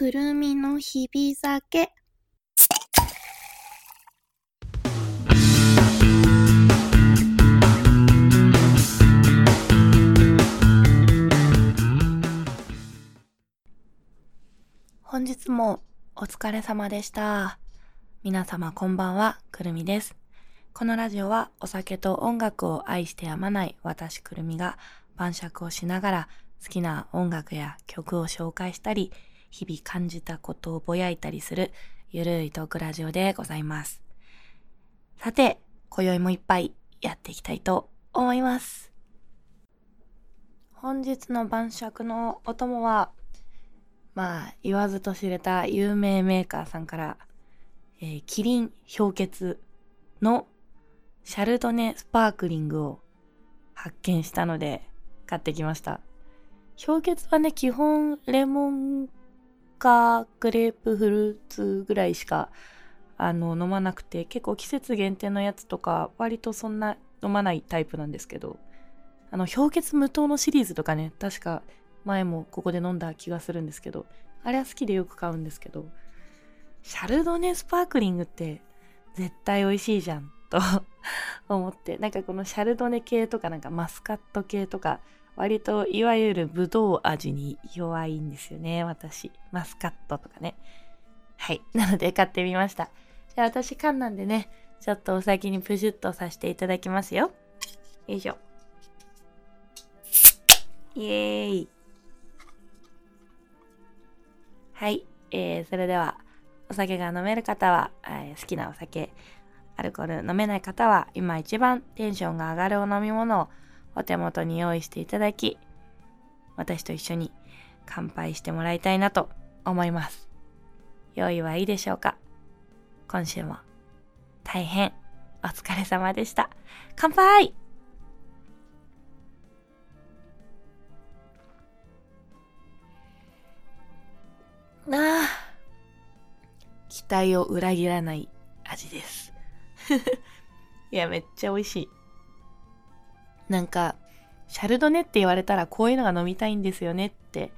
くるみの日々酒。本日もお疲れ様でした。皆様こんばんは、くるみです。このラジオはお酒と音楽を愛してやまない私くるみが晩酌をしながら好きな音楽や曲を紹介したり、日々感じたことをぼやいたりするゆるいトークラジオでございます。さて、今宵もいっぱいやっていきたいと思います。本日の晩酌のお供は、まあ、言わずと知れた有名メーカーさんから、えーキリン氷結のシャルドネスパークリングを発見したので買ってきました。氷結はね、基本レモンかグレープフルーツぐらいしかあの飲まなくて結構季節限定のやつとか割とそんな飲まないタイプなんですけどあの氷結無糖のシリーズとかね確か前もここで飲んだ気がするんですけどあれは好きでよく買うんですけどシャルドネスパークリングって絶対美味しいじゃんと 思ってなんかこのシャルドネ系とかなんかマスカット系とか割といわゆるブドウ味に弱いんですよね私。マスカットとかね。はい。なので買ってみました。じゃあ私缶なんでねちょっとお先にプシュッとさせていただきますよ。よいしょ。イエーイ。はい、えー、それではお酒が飲める方は、えー好きなお酒アルコール飲めない方は今一番テンションが上がるお飲み物をお手元に用意していただき私と一緒に乾杯してもらいたいなと思います。用意はいいでしょうか。今週も大変お疲れ様でした。乾杯。なあ。期待を裏切らない味です。いやめっちゃ美味しい。なんかシャルドネって言われたらこういうのが飲みたいんですよねって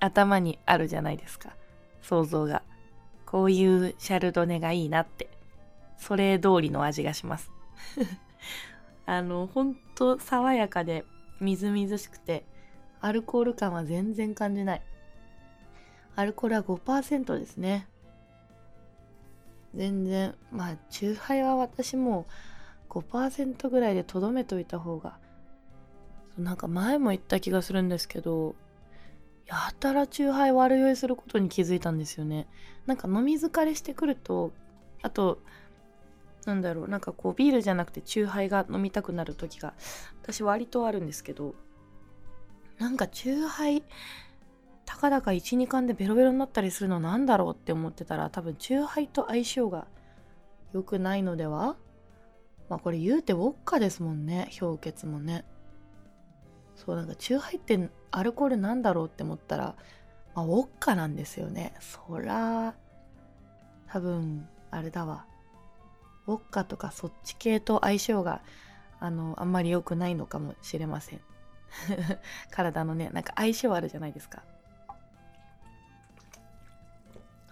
頭にあるじゃないですか。想像が。こういうシャルドネがいいなって。それ通りの味がします。あのほんと爽やかでみずみずしくてアルコール感は全然感じない。アルコールは5%ですね。全然まあチューハイは私も5%ぐらいでとどめといた方がなんか前も言った気がするんですけどやたらチューハイ悪酔いすることに気づいたんですよね。なんか飲み疲れしてくるとあとなんだろうなんかこうビールじゃなくてチューハイが飲みたくなる時が私割とあるんですけどなんかチューハイたかだか12缶でベロベロになったりするのなんだろうって思ってたら多分チューハイと相性が良くないのでは？まあこれ言うてウォッカですもんね。氷結もね。そうなんかチューハイってアルコールなんだろうって思ったら、まあ、ウォッカなんですよね。そら多分あれだわ。ウォッカとかそっち系と相性があのあんまり良くないのかもしれません。体のねなんか相性あるじゃないですか。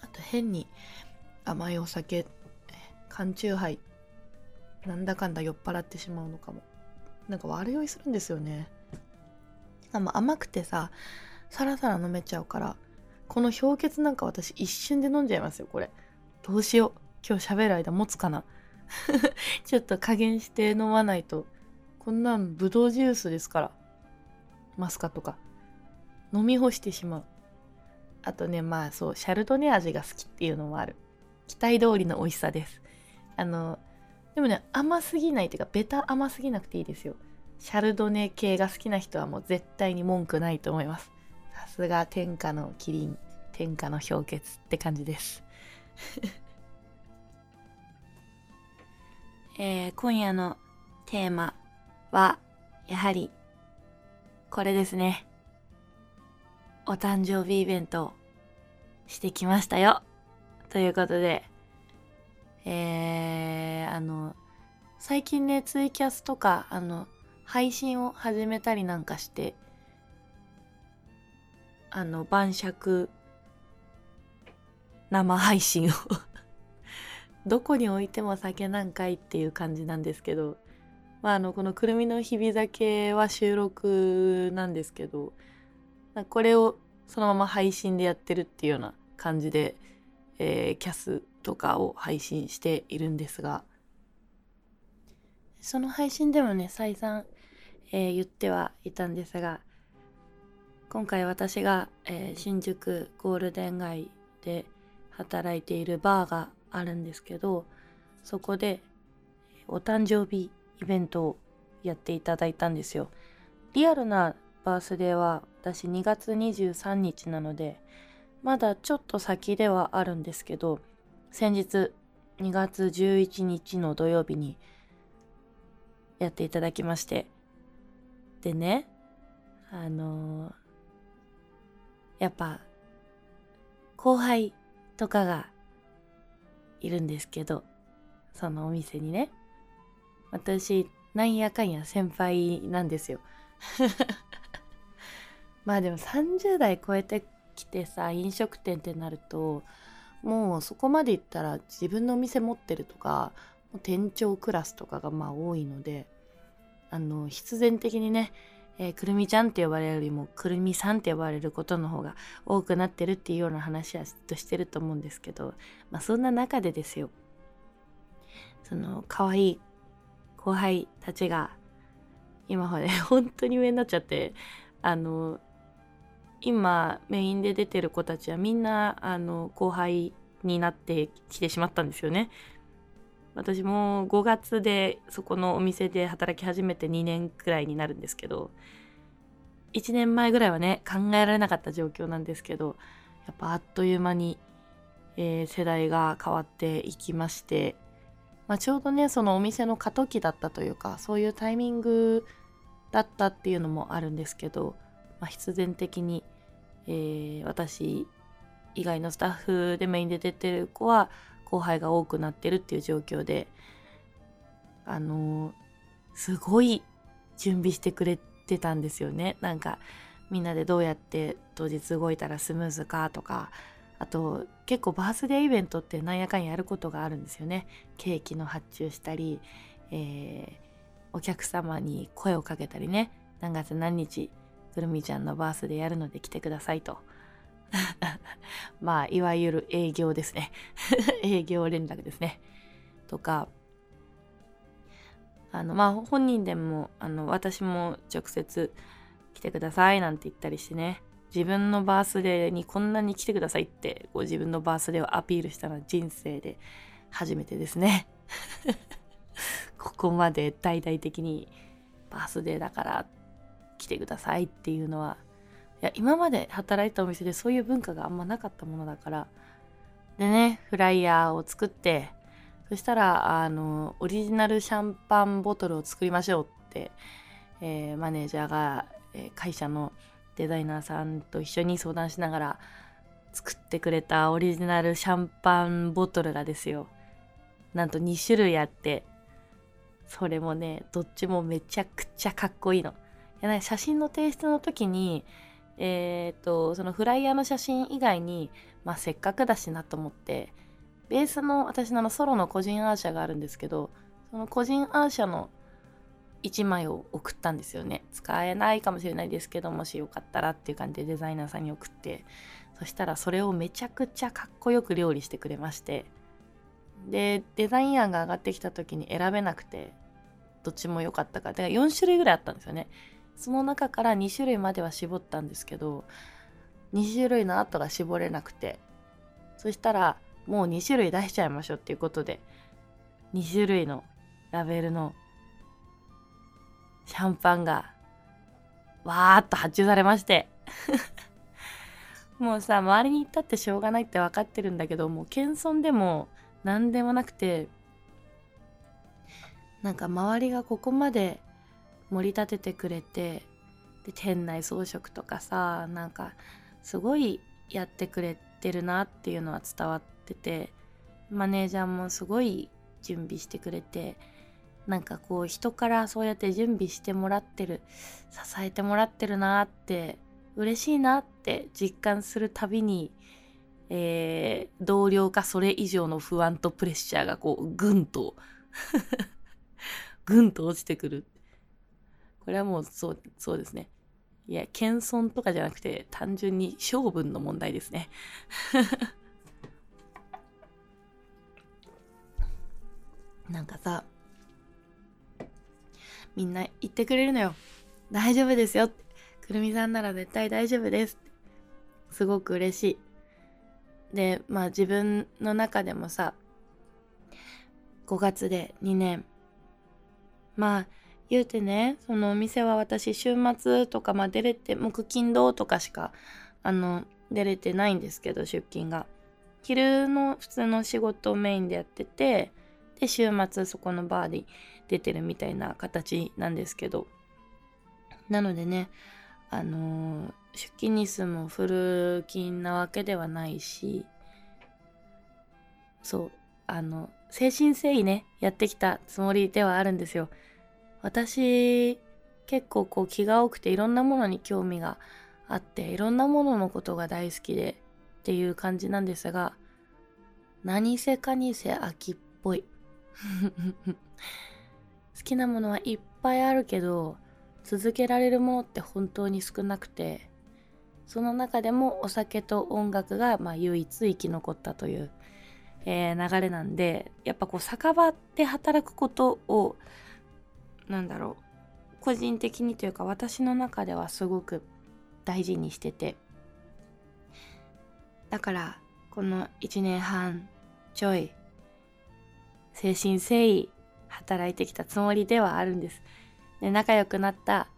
あと変に甘いお酒缶チューハイなんだかんだ酔っ払ってしまうのかも。なんか悪酔いするんですよね。甘くてさサラサラ飲めちゃうからこの氷結なんか私一瞬で飲んじゃいますよこれ。どうしよう。今日喋る間持つかな。ちょっと加減して飲まないと。こんなんブドウジュースですから。マスカとか。飲み干してしまう。あとねまあそうシャルドネ味が好きっていうのもある。期待通りの美味しさです。あのでもね甘すぎないっていうかベタ甘すぎなくていいですよ。シャルドネ系が好きな人はもう絶対に文句ないと思います。さすが天下のキリン天下の氷結って感じです。えー今夜のテーマはやはりこれですね。お誕生日イベントをしてきましたよ。ということでえー、あの最近ねツイキャスとかあの配信を始めたりなんかしてあの晩酌生配信を どこに置いても酒なんかいっていう感じなんですけど、まあ、あのこのくるみの日々酒は収録なんですけどこれをそのまま配信でやってるっていうような感じで、えー、キャスとかを配信しているんですが。その配信でもね再三、えー、言ってはいたんですが今回私が、えー、新宿ゴールデン街で働いているバーがあるんですけどそこでお誕生日イベントをやっていただいたんですよ。リアルなバースデーは私2月23日なのでまだちょっと先ではあるんですけど先日2月11日の土曜日にやっていただきまして。でねあのー、やっぱ後輩とかがいるんですけどそのお店にね。私なんやかんや先輩なんですよ。まあでも30代超えてきてさ飲食店ってなるともうそこまでいったら自分のお店持ってるとか店長クラスとかがまあ多いのであの必然的にね、えー、くるみちゃんって呼ばれるよりもくるみさんって呼ばれることの方が多くなってるっていうような話はずっとしてると思うんですけどまあそんな中でですよ。その可愛い後輩たちが今はね本当に上になっちゃってあの今メインで出てる子たちはみんなあの後輩になってきてしまったんですよね。私も5月でそこのお店で働き始めて2年くらいになるんですけど1年前ぐらいはね考えられなかった状況なんですけどやっぱあっという間に、えー、世代が変わっていきまして、まあ、ちょうどねそのお店の過渡期だったというかそういうタイミングだったっていうのもあるんですけどまあ、必然的に、えー、私以外のスタッフでメインで出てる子は後輩が多くなってるっていう状況であのー、すごい準備してくれてたんですよね。なんかみんなでどうやって当日動いたらスムーズかとかあと結構バースデーイベントってなんやかんやることがあるんですよね。ケーキの発注したり、えー、お客様に声をかけたりね。何月何日くるみちゃんのバースでやるので来てくださいと。まあ、いわゆる営業ですね。営業連絡ですね。とか、あの、まあ、本人でも、あの、私も直接来てくださいなんて言ったりしてね、自分のバースデーにこんなに来てくださいって、こう自分のバースデーをアピールしたのは人生で初めてですね。ここまで大々的にバースデーだからっ来てくださいっていうのは。いや今まで働いたお店でそういう文化があんまなかったものだから。でねフライヤーを作ってそしたらあのオリジナルシャンパンボトルを作りましょうって、えー、マネージャーが、えー、会社のデザイナーさんと一緒に相談しながら作ってくれたオリジナルシャンパンボトルがですよ。なんと2種類あってそれもねどっちもめちゃくちゃかっこいいの。やな写真の提出の時にえっ、とそのフライヤーの写真以外に、まあ、せっかくだしなと思ってベースの私ののソロの個人アーシャがあるんですけどその個人アーシャの1枚を送ったんですよね。使えないかもしれないですけどもしよかったらっていう感じでデザイナーさんに送ってそしたらそれをめちゃくちゃかっこよく料理してくれましてでデザイン案が上がってきた時に選べなくてどっちも良かったかだから4種類ぐらいあったんですよね。その中から2種類までは絞ったんですけど2種類の後が絞れなくてそしたらもう2種類出しちゃいましょうっていうことで2種類のラベルのシャンパンがわーっと発注されまして。もうさ周りに行ったってしょうがないって分かってるんだけどもう謙遜でも何でもなくてなんか周りがここまで盛り立ててくれてで店内装飾とかさなんかすごいやってくれてるなっていうのは伝わっててマネージャーもすごい準備してくれてなんかこう人からそうやって準備してもらってる支えてもらってるなって嬉しいなって実感するたびにえー、同僚かそれ以上の不安とプレッシャーがこう、ぐんと ぐんと落ちてくる。これはもうそう、そうですね。いや、謙遜とかじゃなくて、単純に性分の問題ですね。なんかさ、みんな言ってくれるのよ。大丈夫ですよ。くるみさんなら絶対大丈夫です。すごく嬉しい。で、まあ自分の中でもさ、5月で2年。まあ、言うてね、そのお店は私週末とか、まあ出れて、木金土とかしか、あの、出れてないんですけど、出勤が。昼の普通の仕事をメインでやってて、で、週末そこのバーで出てるみたいな形なんですけど。なのでね、あの、出勤日数もフル勤なわけではないし、そう、あの、精神誠意ね、やってきたつもりではあるんですよ。私、結構こう気が多くていろんなものに興味があって、いろんなもののことが大好きでっていう感じなんですが、何せかにせ秋っぽい。好きなものはいっぱいあるけど、続けられるものって本当に少なくて、その中でもお酒と音楽がまあ唯一生き残ったという、えー、流れなんで、やっぱこう酒場で働くことを、なんだろう、個人的にというか私の中ではすごく大事にしてて、だからこの1年半ちょい誠心誠意働いてきたつもりではあるんです。で、仲良くなった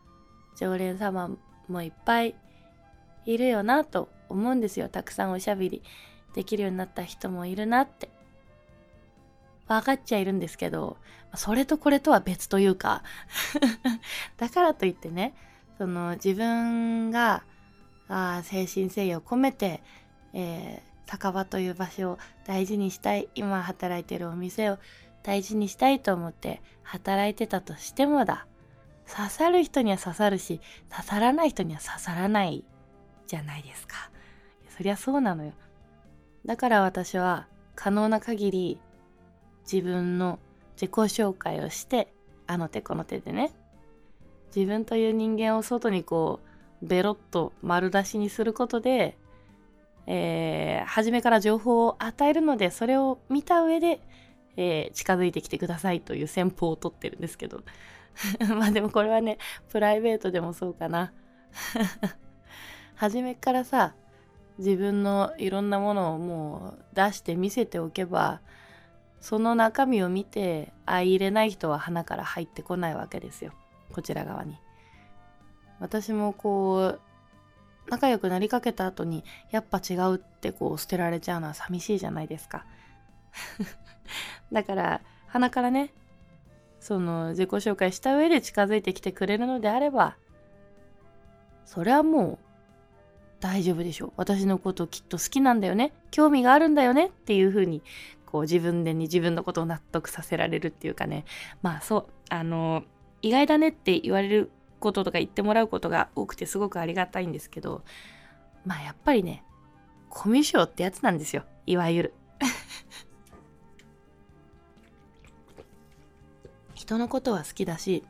常連様もいっぱいいるよなと思うんですよ。たくさんおしゃべりできるようになった人もいるなって。分かっちゃいるんですけど、それとこれとは別というか だからといってね、その自分が、あ精神誠意を込めて、えー、酒場という場所を大事にしたい今働いてるお店を大事にしたいと思って働いてたとしてもだ刺さる人には刺さるし刺さらない人には刺さらないじゃないですか。そりゃそうなのよ。だから私は可能な限り自分の自己紹介をしてあの手この手でね自分という人間を外にこうベロッと丸出しにすることでえー、初めから情報を与えるので、それを見た上で、えー、近づいてきてくださいという戦法をとってるんですけど。まあでもこれはね、プライベートでもそうかな。初めからさ、自分のいろんなものをもう出して見せておけば、その中身を見て相入れない人は鼻から入ってこないわけですよ。こちら側に。私もこう、仲良くなりかけた後にやっぱ違うってこう捨てられちゃうのは寂しいじゃないですか だから鼻からねその自己紹介した上で近づいてきてくれるのであればそれはもう大丈夫でしょう私のこときっと好きなんだよね興味があるんだよねっていう風にこう自分でに自分のことを納得させられるっていうかねまあそうあの意外だねって言われることとか言ってもらうことが多くてすごくありがたいんですけど、まあやっぱりね、コミュ障ってやつなんですよ。いわゆる。人のことは好きだし、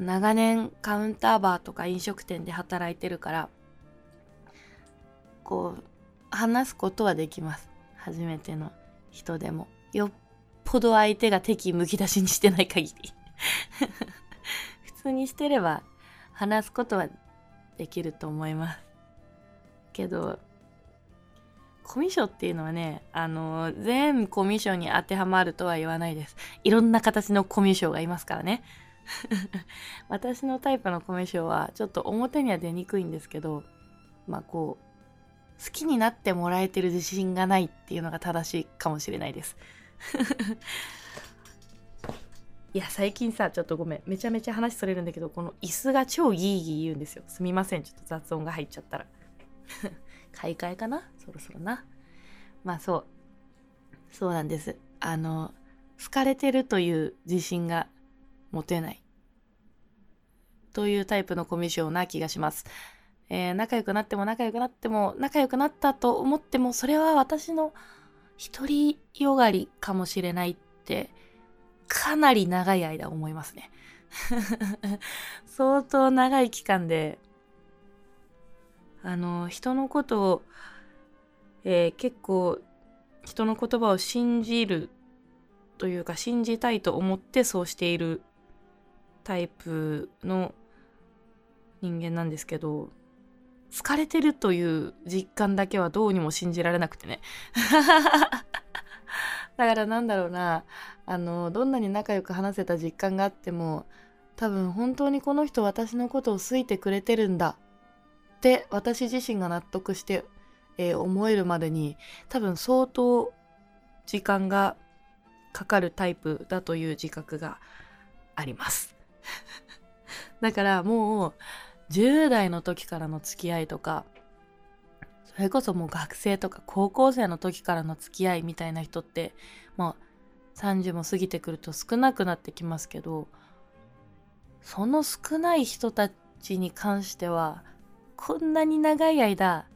長年カウンターバーとか飲食店で働いてるから、こう、話すことはできます。初めての人でも。よっぽど相手が敵むき出しにしてない限り 普。通にしてれば話すことはできると思います。けど、コミュ障っていうのはね、あの、全コミュ障に当てはまるとは言わないです。いろんな形のコミュ障がいますからね。私のタイプのコミュ障はちょっと表には出にくいんですけど、まあこう、好きになってもらえてる自信がないっていうのが正しいかもしれないです。いや、最近さ、ちょっとごめん。めちゃめちゃ話それるんだけど、この椅子が超ギーギー言うんですよ。すみません。ちょっと雑音が入っちゃったら。買い替えかな？そろそろな。まあそう。そうなんです。あの、好かれてるという自信が持てない。というタイプのコミュ障な気がします。えー、仲良くなっても仲良くなっても仲良くなったと思ってもそれは私の独りよがりかもしれないってかなり長い間思いますね。相当長い期間であの人のことを、えー、結構人の言葉を信じるというか信じたいと思ってそうしているタイプの人間なんですけど疲れてるという実感だけはどうにも信じられなくてね。だからなんだろうな。あのどんなに仲良く話せた実感があっても多分本当にこの人私のことを好いてくれてるんだって私自身が納得して、えー、思えるまでに多分相当時間がかかるタイプだという自覚があります。だからもう10代の時からの付き合いとかそれこそもう学生とか高校生の時からの付き合いみたいな人ってまあ30も過ぎてくると少なくなってきますけどその少ない人たちに関してはこんなに長い間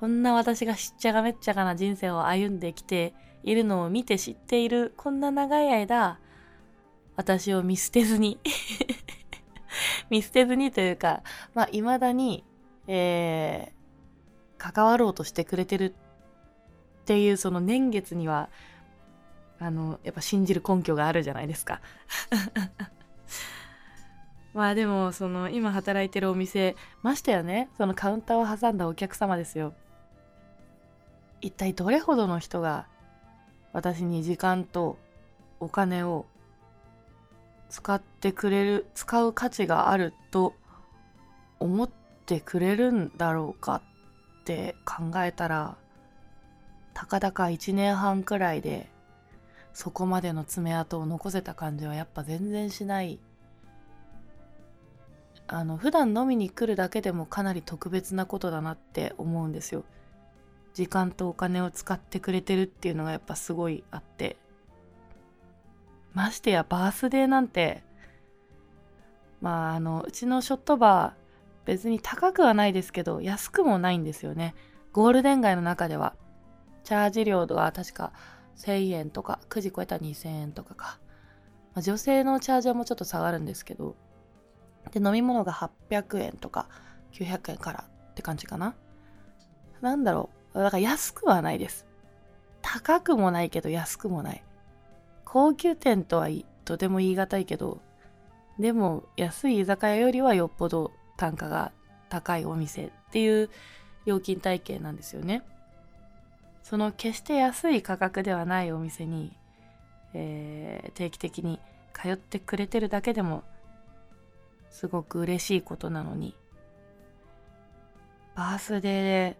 こんな私がしっちゃがめっちゃかな人生を歩んできているのを見て知っているこんな長い間私を見捨てずに 見捨てずにというか、まあ、未だに、えー、関わろうとしてくれてるっていうその年月には、あの、やっぱ信じる根拠があるじゃないですか。まあでも、その、今働いてるお店、ましたよね、そのカウンターを挟んだお客様ですよ。一体どれほどの人が私に時間とお金を使ってくれる使う価値があると思ってくれるんだろうかって考えたらたかだか1年半くらいでそこまでの爪痕を残せた感じはやっぱ全然しない。あの普段飲みに来るだけでもかなり特別なことだなって思うんですよ。時間とお金を使ってくれてるっていうのがやっぱすごいあって。ましてやバースデーなんて。まああのうちのショットバー別に高くはないですけど安くもないんですよね。ゴールデン街の中では。チャージ料は確か1000円とか9時超えたら2000円とかか、まあ、女性のチャージはもうちょっと下がるんですけど。で飲み物が800円とか900円からって感じかな。なんだろう。だから安くはないです。高くもないけど安くもない。高級店とはとても言い難いけど、でも安い居酒屋よりはよっぽど単価が高いお店っていう料金体系なんですよね。その決して安い価格ではないお店に、えー、定期的に通ってくれてるだけでもすごく嬉しいことなのにバースデーで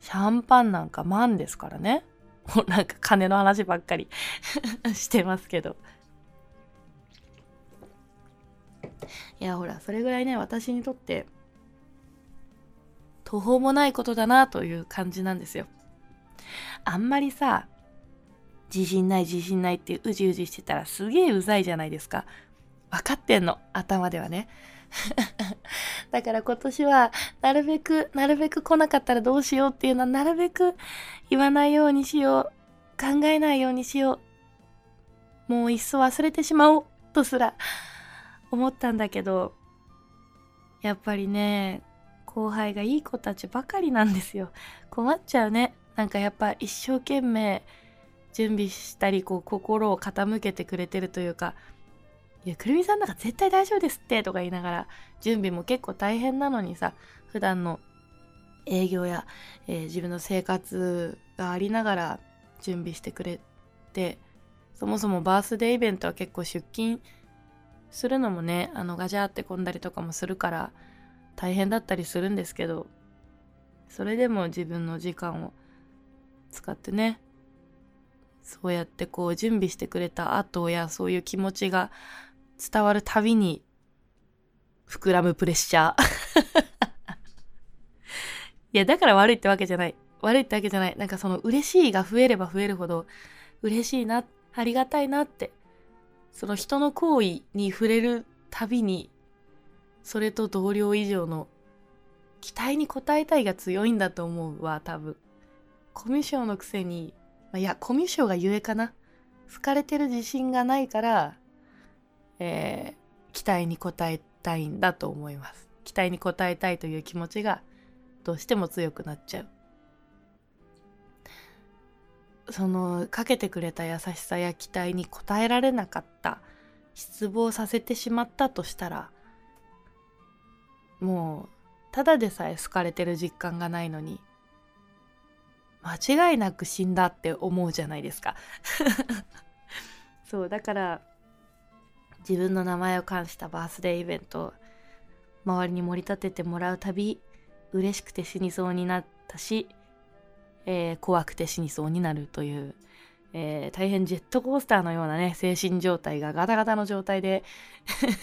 シャンパンなんか万ですからね。もうなんか金の話ばっかり してますけど。いやほらそれぐらいね私にとって途方もないことだなという感じなんですよ。あんまりさ自信ない自信ないってうじうじしてたらすげえうざいじゃないですか。分かってんの頭ではね。だから今年は、なるべく、なるべく来なかったらどうしようっていうのは、なるべく言わないようにしよう。考えないようにしよう。もういっそ忘れてしまおう。とすら思ったんだけど、やっぱりね、後輩がいい子たちばかりなんですよ。困っちゃうね。なんかやっぱ一生懸命準備したり、こう心を傾けてくれてるというか、いや、くるみさんなんか絶対大丈夫ですってとか言いながら、準備も結構大変なのにさ、普段の営業や、えー、自分の生活がありながら準備してくれて、そもそもバースデーイベントは結構出勤するのもね、あのガジャーって混んだりとかもするから大変だったりするんですけど、それでも自分の時間を使ってね、そうやってこう準備してくれた後やそういう気持ちが伝わるたびに膨らむプレッシャー いや、だから悪いってわけじゃない。悪いってわけじゃない。なんかその嬉しいが増えれば増えるほど嬉しいな、ありがたいなって、その人の行為に触れるたびに、それと同僚以上の期待に応えたいが強いんだと思うわ、多分。コミュ障のくせに、いや、コミュ障がゆえかな。好かれてる自信がないから、えー、期待に応えたいんだと思います。期待に応えたいという気持ちがどうしても強くなっちゃう。そのかけてくれた優しさや期待に応えられなかった失望させてしまったとしたらもうただでさえ好かれてる実感がないのに間違いなく死んだって思うじゃないですか そうだから自分の名前を冠したバースデーイベント周りに盛り立ててもらうたび嬉しくて死にそうになったしえー、怖くて死にそうになるという、えー、大変ジェットコースターのようなね、精神状態がガタガタの状態で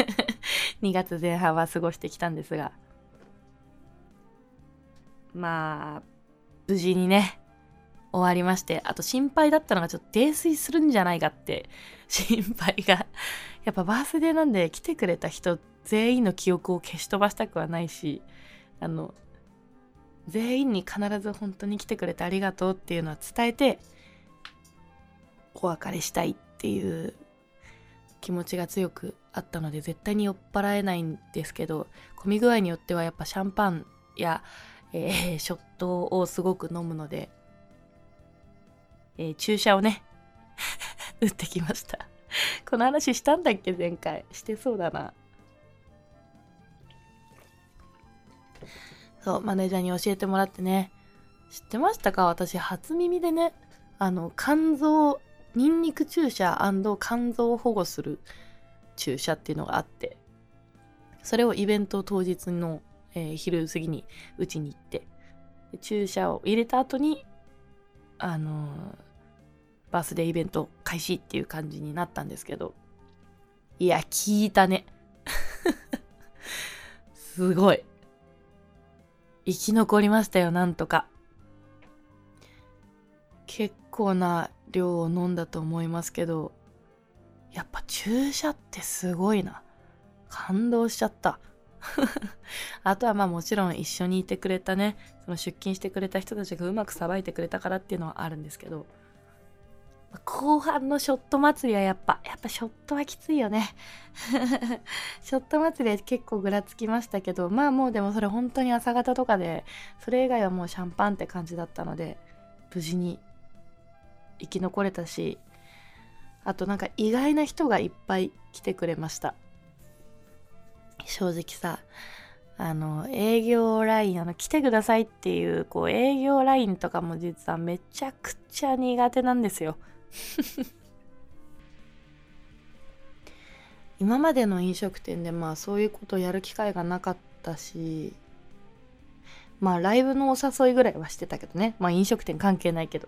2月前半は過ごしてきたんですが、まあ、無事にね、終わりまして、あと心配だったのがちょっと泥酔するんじゃないかって 心配が。やっぱバースデーなんで来てくれた人全員の記憶を消し飛ばしたくはないし、あの、全員に必ず本当に来てくれてありがとうっていうのは伝えてお別れしたいっていう気持ちが強くあったので絶対に酔っ払えないんですけど混み具合によってはやっぱシャンパンや、えー、ショットをすごく飲むので、えー、注射をね 打ってきました。この話したんだっけ？前回。してそうだな。そう、マネージャーに教えてもらってね。知ってましたか？私、初耳でね、あの、肝臓、ニンニク注射肝臓を保護する注射っていうのがあって、それをイベント当日の、えー、昼過ぎにうちに行って、注射を入れた後に、あのー、バースデーイベント開始っていう感じになったんですけど、いや、聞いたね。すごい。生き残りましたよ、なんとか。結構な量を飲んだと思いますけど、やっぱ注射ってすごいな。感動しちゃった。あとはまあもちろん一緒にいてくれたね、その出勤してくれた人たちがうまくさばいてくれたからっていうのはあるんですけど、後半のショット祭りはやっぱ、やっぱショットはきついよね。ショット祭りは結構ぐらつきましたけど、まあもうでもそれ本当に朝方とかで、それ以外はもうシャンパンって感じだったので、無事に生き残れたし、あとなんか意外な人がいっぱい来てくれました。正直さ、あの、営業ライン、あの、来てくださいっていう、こう、営業ラインとかも実はめちゃくちゃ苦手なんですよ。今までの飲食店でまあそういうことやる機会がなかったしまあライブのお誘いぐらいはしてたけどね。まあ飲食店関係ないけど。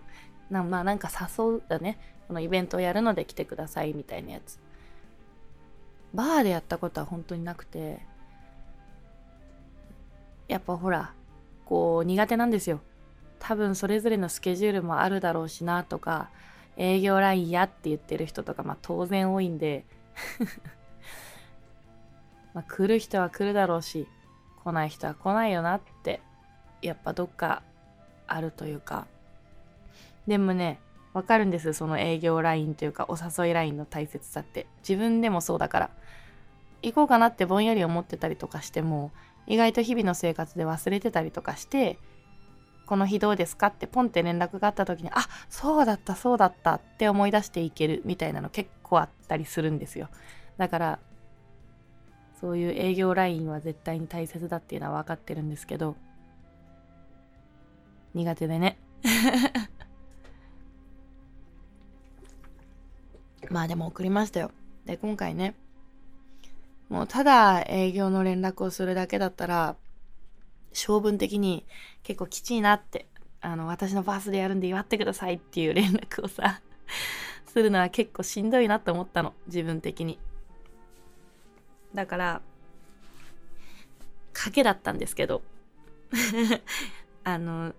なまあなんか誘うだね。このイベントをやるので来てくださいみたいなやつ。バーでやったことは本当になくて。やっぱほらこう苦手なんですよ。多分それぞれのスケジュールもあるだろうしなとか営業ラインやって言ってる人とか、まあ当然多いんで ま来る人は来るだろうし、来ない人は来ないよなって、やっぱどっかあるというか。でもね、わかるんです、その営業ラインというか、お誘いラインの大切さって。自分でもそうだから。行こうかなってぼんやり思ってたりとかしても、意外と日々の生活で忘れてたりとかして、この日どうですかってポンって連絡があった時に、あ、そうだった、そうだったって思い出していけるみたいなの結構あったりするんですよ。だから、そういう営業ラインは絶対に大切だっていうのは分かってるんですけど、苦手でね。まあでも送りましたよ。で、今回ね、もうただ営業の連絡をするだけだったら、性分的に結構きちいなって、あの、私のバースでやるんで祝ってくださいっていう連絡をさ、するのは結構しんどいなって思ったの、自分的に。だから、賭けだったんですけど、あの、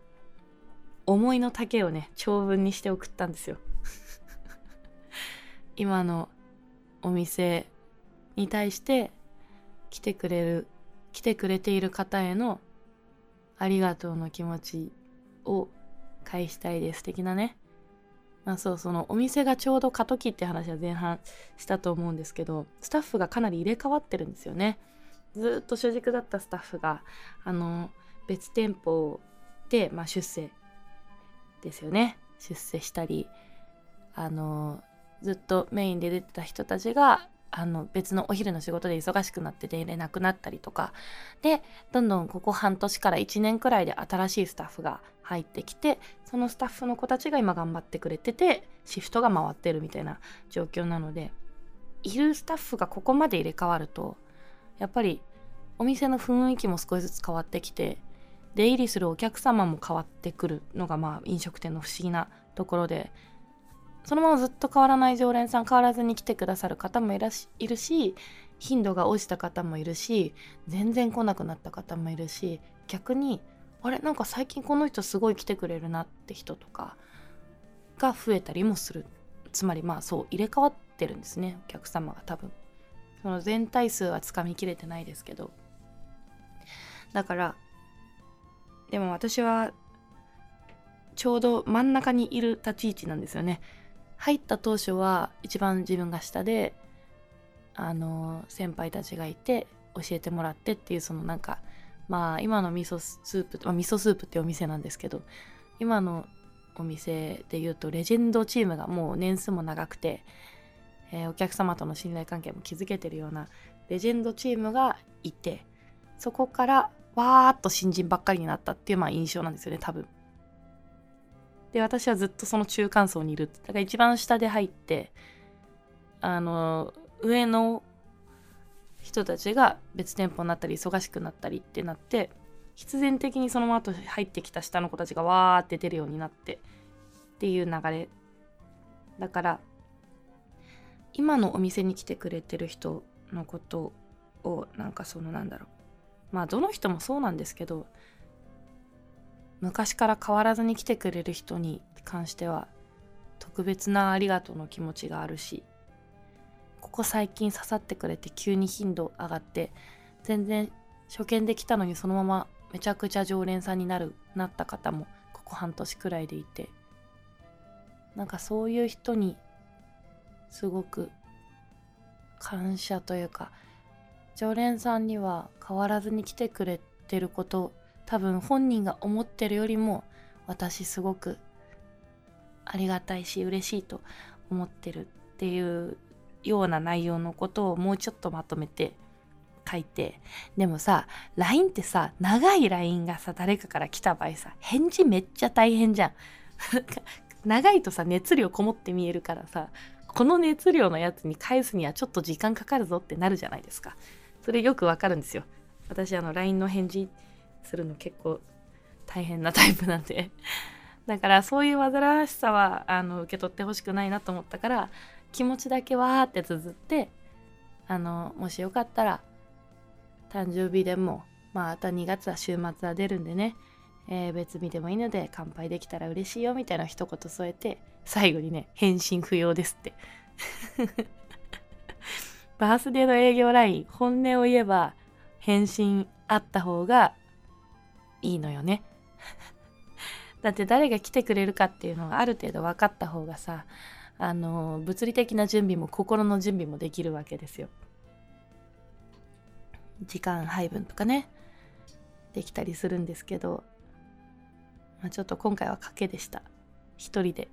思いの丈をね、長文にして送ったんですよ。今のお店に対して来てくれる、来てくれている方へのありがとうの気持ちを返したいです的なね。まあそうそのお店がちょうど過渡期って話は前半したと思うんですけどスタッフがかなり入れ替わってるんですよね。ずっと主軸だったスタッフがあの別店舗で、まあ、出世ですよね。出世したりあのずっとメインで出てた人たちがあの別のお昼の仕事で忙しくなって出れなくなったりとか。でどんどんここ半年から1年くらいで新しいスタッフが入ってきてそのスタッフの子たちが今頑張ってくれててシフトが回ってるみたいな状況なのでいるスタッフがここまで入れ替わるとやっぱりお店の雰囲気も少しずつ変わってきて出入りするお客様も変わってくるのがまあ飲食店の不思議なところでそのままずっと変わらない常連さん変わらずに来てくださる方もいらしいるし頻度が落ちた方もいるし全然来なくなった方もいるし逆にあれなんか最近この人すごい来てくれるなって人とかが増えたりもする。つまりまあそう入れ替わってるんですね。お客様が多分。その全体数はつかみきれてないですけど。だからでも私はちょうど真ん中にいる立ち位置なんですよね。入った当初は一番自分が下であの先輩たちがいて教えてもらってっていうそのなんかまあ今の味噌スープ、まあ、味噌スープってお店なんですけど今のお店で言うとレジェンドチームがもう年数も長くて、えー、お客様との信頼関係も築けてるようなレジェンドチームがいてそこからわーっと新人ばっかりになったっていうまあ印象なんですよね多分。で私はずっとその中間層にいる。だから一番下で入ってあの上の人たちが別店舗になったり忙しくなったりってなって必然的にその後入ってきた下の子たちがわーって出るようになってっていう流れ。だから今のお店に来てくれてる人のことをなんかそのなんだろう。まあどの人もそうなんですけど昔から変わらずに来てくれる人に関しては特別なありがとうの気持ちがあるしここ最近刺さってくれて急に頻度上がって全然初見で来たのにそのままめちゃくちゃ常連さんになるなった方もここ半年くらいでいてなんかそういう人にすごく感謝というか常連さんには変わらずに来てくれてること多分本人が思ってるよりも私すごくありがたいし嬉しいと思ってるっていうような内容のことをもうちょっとまとめて書いてでもさ LINE ってさ長い LINE がさ誰かから来た場合さ返事めっちゃ大変じゃん。長いとさ熱量こもって見えるからさこの熱量のやつに返すにはちょっと時間かかるぞってなるじゃないですか。それよくわかるんですよ。私あの LINE の返事するの結構大変なタイプなんで。だからそういう煩わしさはあの受け取ってほしくないなと思ったから気持ちだけわーって綴ってあのもしよかったら誕生日でもまああと2月は週末は出るんでね、えー、別日でもいいので乾杯できたら嬉しいよみたいな一言添えて最後にね返信不要ですって。バースデーの営業ライン本音を言えば返信あった方がいいのよね。だって誰が来てくれるかっていうのがある程度分かった方がさあの物理的な準備も心の準備もできるわけですよ。時間配分とかねできたりするんですけど、まあ、ちょっと今回は賭けでした。一人で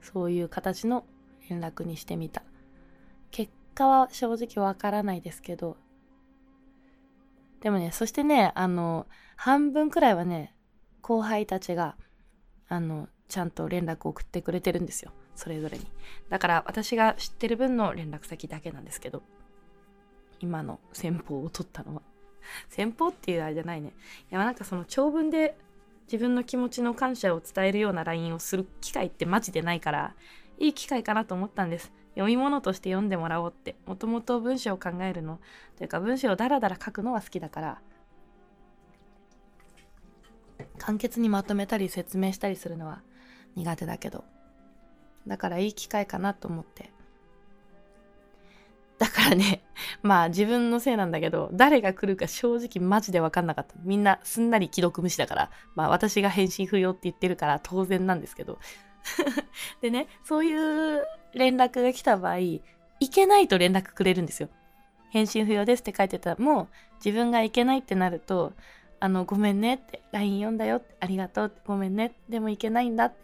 そういう形の連絡にしてみた。結果は正直わからないですけどでもねそしてねあの半分くらいはね後輩たちがあのちゃんと連絡を送ってくれてるんですよ。それぞれに。だから私が知ってる分の連絡先だけなんですけど今の先方を取ったのは。先方っていうあれじゃないね。いやなんかその長文で自分の気持ちの感謝を伝えるような LINE をする機会ってマジでないからいい機会かなと思ったんです。読み物として読んでもらおうってもともと文章を考えるのというか文章をダラダラ書くのは好きだから簡潔にまとめたり説明したりするのは苦手だけどだからいい機会かなと思ってだからね、まあ自分のせいなんだけど、誰が来るか正直マジでわかんなかった。みんなすんなり既読無視だから、まあ私が返信不要って言ってるから当然なんですけど。でね、そういう連絡が来た場合、行けないと連絡くれるんですよ。返信不要ですって書いてたら、もう自分が行けないってなると、あの、ごめんねって、LINE 読んだよって、ありがとうって、ごめんね、でも行けないんだって、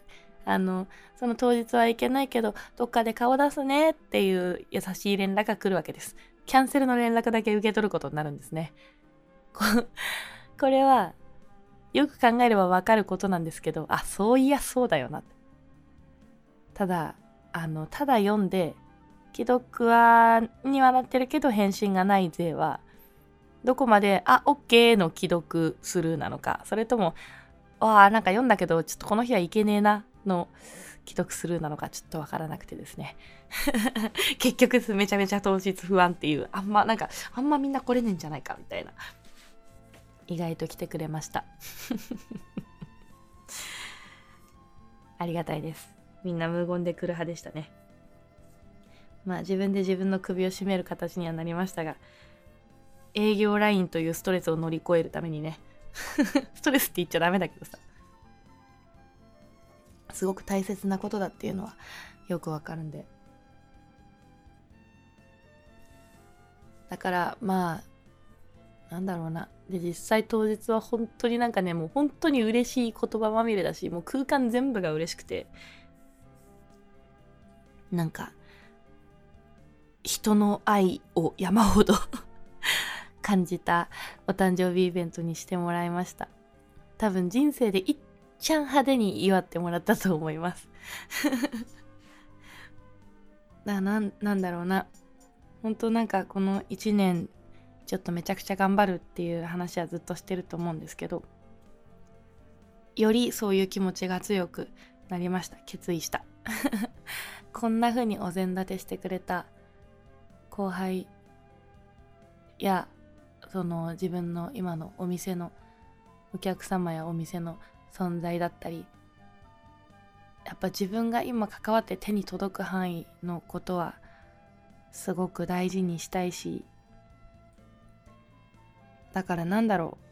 あの、その当日は行けないけど、どっかで顔出すねっていう優しい連絡が来るわけです。キャンセルの連絡だけ受け取ることになるんですね。これは、よく考えればわかることなんですけど、あ、そういやそうだよなって。ただ、あの、ただ読んで、既読は、にはなってるけど返信がない勢は、どこまで、あ、OK の既読スルーなのか、それとも、ああ、なんか読んだけど、ちょっとこの日はいけねえな、の既読スルーなのかちょっとわからなくてですね。結局めちゃめちゃ当日不安っていう、あんまなんか、あんまみんな来れねえんじゃないかみたいな。意外と来てくれました。ありがたいです。みんな無言で来る派でしたね。まあ自分で自分の首を絞める形にはなりましたが、営業ラインというストレスを乗り越えるためにね。ストレスって言っちゃダメだけどさ。すごく大切なことだっていうのはよくわかるんで。だからまあなんだろうな。で実際当日は本当になんかねもう本当に嬉しい言葉まみれだしもう空間全部が嬉しくて。なんか人の愛を山ほど 感じたお誕生日イベントにしてもらいました。多分人生でいっちゃん派手に祝ってもらったと思います。だ ななんだろうな。本当なんかこの1年ちょっとめちゃくちゃ頑張るっていう話はずっとしてると思うんですけどよりそういう気持ちが強くなりました決意したこんな風にお膳立てしてくれた。後輩やその自分の今のお店のお客様やお店の存在だったりやっぱ自分が今関わって手に届く範囲のことはすごく大事にしたいしだからなんだろう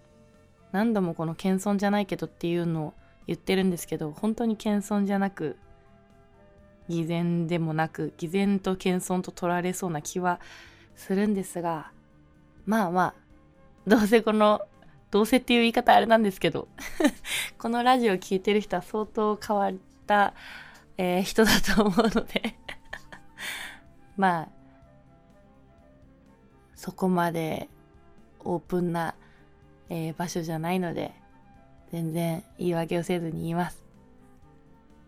何度もこの謙遜じゃないけどっていうのを言ってるんですけど本当に謙遜じゃなく偽善でもなく偽善と謙遜と取られそうな気はするんですがまあまあどうせこの、どうせっていう言い方あれなんですけど このラジオ聴いてる人は相当変わった、えー、人だと思うので まあ、そこまでオープンな、えー、場所じゃないので、全然言い訳をせずに言います。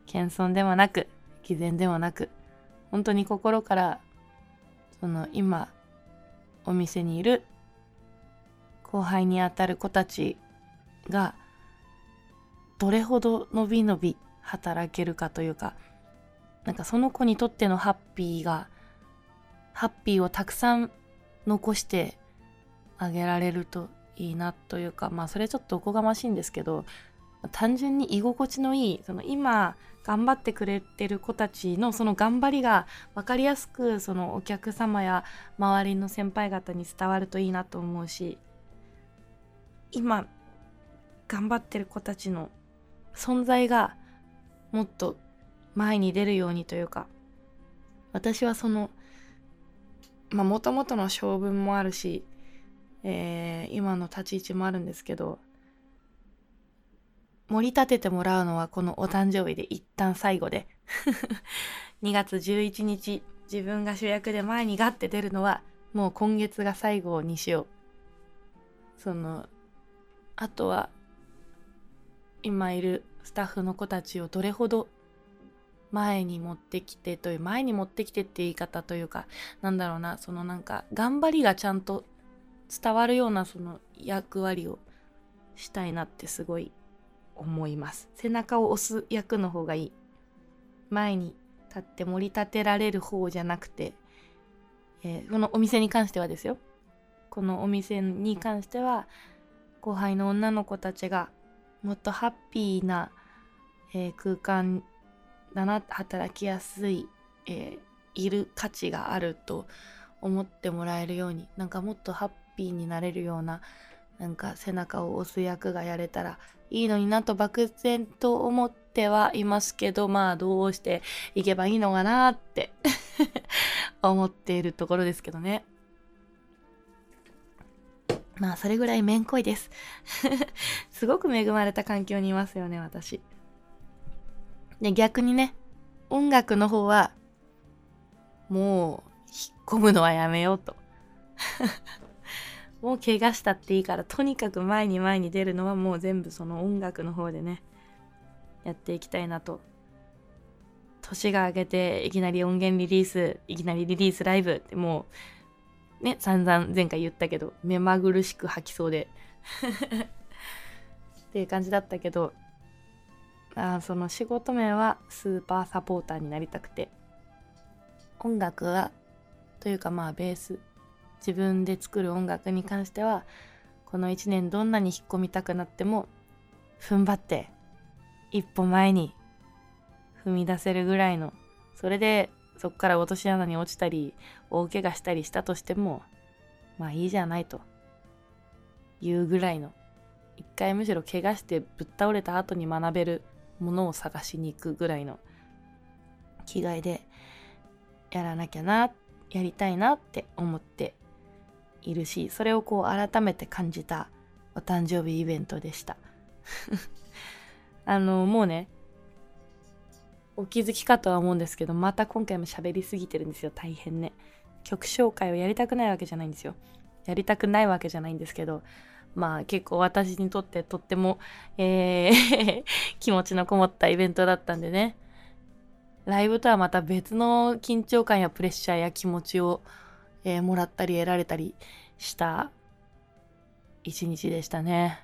謙遜でもなく、偽善でもなく、本当に心から、その今、お店にいる後輩にあたる子たちがどれほどのびのび働けるかというかなんかその子にとってのハッピーがハッピーをたくさん残してあげられるといいなというかまあそれちょっとおこがましいんですけど単純に居心地のいいその今頑張ってくれてる子たちのその頑張りが分かりやすくそのお客様や周りの先輩方に伝わるといいなと思うし今頑張ってる子たちの存在がもっと前に出るようにというか私はそのまあもともとの性分もあるし、えー、今の立ち位置もあるんですけど盛り立ててもらうのはこのお誕生日で一旦最後で。2月11日自分が主役で前にガッて出るのはもう今月が最後にしよう。そのあとは今いるスタッフの子たちをどれほど前に持ってきてという前に持ってきてって言い方というかなんだろうなそのなんか頑張りがちゃんと伝わるようなその役割をしたいなってすごい思います。背中を押す役の方がいい。前に立って盛り立てられる方じゃなくて、えー、このお店に関してはですよ。このお店に関しては後輩の女の子たちがもっとハッピーな、えー、空間だな働きやすい、えー、いる価値があると思ってもらえるようになんかもっとハッピーになれるようななんか背中を押す役がやれたらいいのになと漠然と思ってはいますけどまあどうしていけばいいのかなって 思っているところですけどね。まあそれぐらいめんこいです。すごく恵まれた環境にいますよね、私。で、逆にね、音楽の方は、もう、引っ込むのはやめようと。もう怪我したっていいから、とにかく前に前に出るのはもう全部その音楽の方でね、やっていきたいなと。年が明けて、いきなり音源リリース、いきなりリリースライブってもう、ね、散々前回言ったけど、目まぐるしく吐きそうで。っていう感じだったけど、あその仕事面はスーパーサポーターになりたくて音楽はというかまあベース自分で作る音楽に関してはこの1年どんなに引っ込みたくなっても踏ん張って一歩前に踏み出せるぐらいのそれでそこから落とし穴に落ちたり大怪我したりしたとしてもまあいいじゃないというぐらいの一回むしろ怪我してぶっ倒れた後に学べるものを探しに行くぐらいの気概でやらなきゃなやりたいなって思っているしそれをこう改めて感じたお誕生日イベントでした。あのもうねお気づきかとは思うんですけどまた今回も喋りすぎてるんですよ。大変ね。曲紹介をやりたくないわけじゃないんですよ。やりたくないわけじゃないんですけどまあ結構私にとってとっても、えー 気持ちのこもったイベントだったんでね。ライブとはまた別の緊張感やプレッシャーや気持ちを、えー、もらったり得られたりした一日でしたね。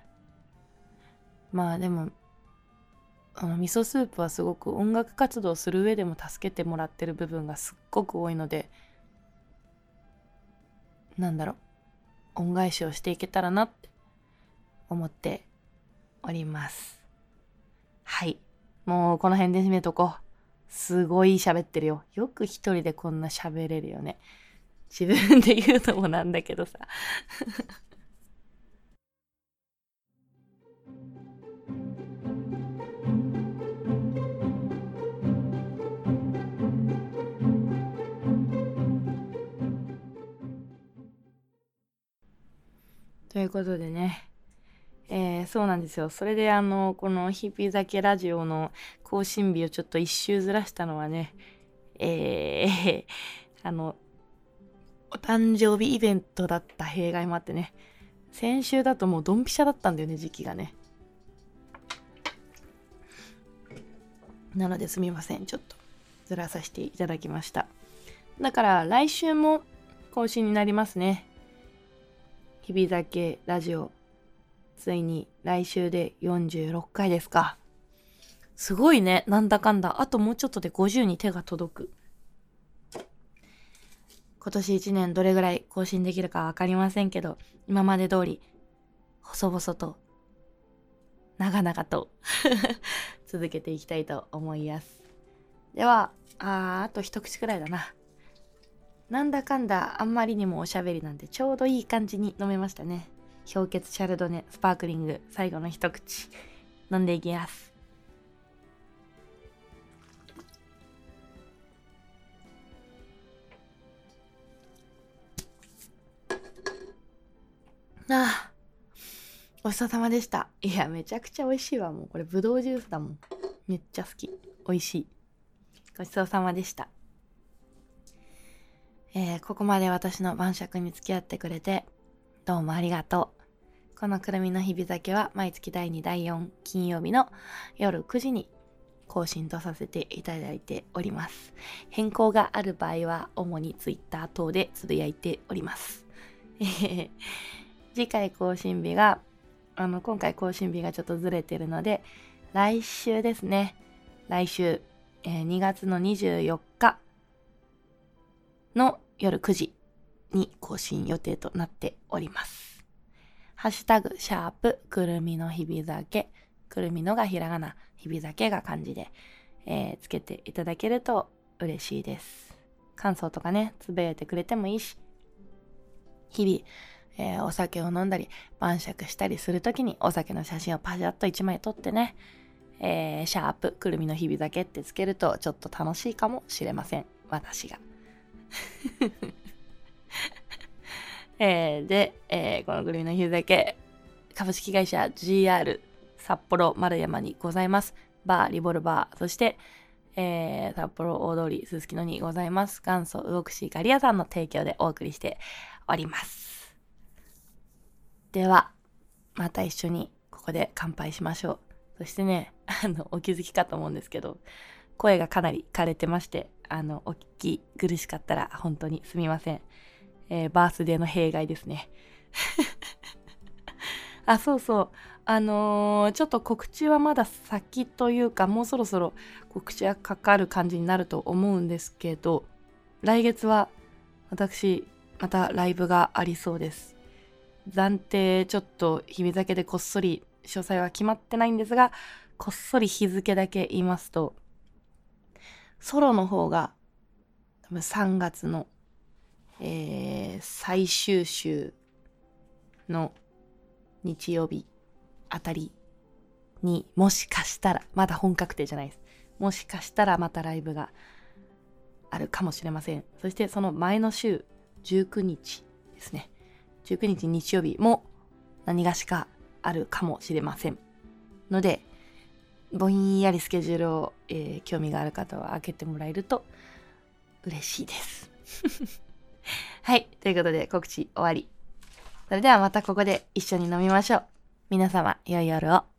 まあでも、あの味噌スープはすごく音楽活動する上でも助けてもらってる部分がすっごく多いので、なんだろう、恩返しをしていけたらなって思っております。はい。もうこの辺で締めとこう。すごい喋ってるよ。よく一人でこんな喋れるよね。自分で言うのもなんだけどさ。ということでね、えー、そうなんですよ。それであの、このヒピ酒ラジオの更新日をちょっと一周ずらしたのはね、えー、あの、お誕生日イベントだった弊害もあってね、先週だともうドンピシャだったんだよね、時期がね。なのですみません。ちょっとずらさせていただきました。だから来週も更新になりますね。日々酒ラジオついに来週で46回ですか。すごいね。なんだかんだ。あともうちょっとで50に手が届く。今年1年どれぐらい更新できるかわかりませんけど、今まで通り、細々と、長々と 続けていきたいと思います。では、ああと一口くらいだな。なんだかんだあんまりにもおしゃべりなんでちょうどいい感じに飲めましたね。氷結シャルドネスパークリング最後の一口飲んでいきますああごちそうさまでした。いやめちゃくちゃ美味しいわもう。これぶどうジュースだもん。めっちゃ好き。美味しい。ごちそうさまでした。えー、ここまで私の晩酌に付き合ってくれてどうもありがとう。このくるみの日々酒は毎月第2、第4金曜日の夜9時に更新とさせていただいております。変更がある場合は主に Twitter 等でつぶやいております。次回更新日が、あの、今回更新日がちょっとずれてるので、来週ですね。来週、えー、2月の24日の夜9時に更新予定となっております。ハッシュタグ、シャープ、くるみの日々酒、くるみのがひらがな、日々酒が漢字で、えー、つけていただけると嬉しいです。感想とかね、つぶやいてくれてもいいし、日々、えー、お酒を飲んだり、晩酌したりするときにお酒の写真をパシャッと1枚撮ってね、えー、シャープ、くるみの日々だけってつけるとちょっと楽しいかもしれません。私が。えー、で、えー、このくるみの日々だけ、株式会社 GR 札幌丸山にございます。バー、リボルバー、そして、えー、札幌大通りすすきのにございます。元祖動くしガリアさんの提供でお送りしております。では、また一緒にここで乾杯しましょう。そしてね、あの、お気づきかと思うんですけど、声がかなり枯れてまして、あの、お聞き苦しかったら本当にすみません。えー、バースデーの弊害ですね。あ、そうそう。あのー、ちょっと告知はまだ先というか、もうそろそろ告知がかかる感じになると思うんですけど、来月は私、またライブがありそうです。暫定ちょっと日々酒でこっそり詳細は決まってないんですが、こっそり日付だけ言いますと、ソロの方が多分3月の、えー、最終週の日曜日あたりにもしかしたら、まだ本格定じゃないです。もしかしたらまたライブがあるかもしれません。そしてその前の週19日ですね。19日日曜日も何がしかあるかもしれません。ので、ぼんやりスケジュールを、えー、興味がある方は開けてもらえると嬉しいです。はい。ということで告知終わり。それではまたここで一緒に飲みましょう。皆様、良い夜を。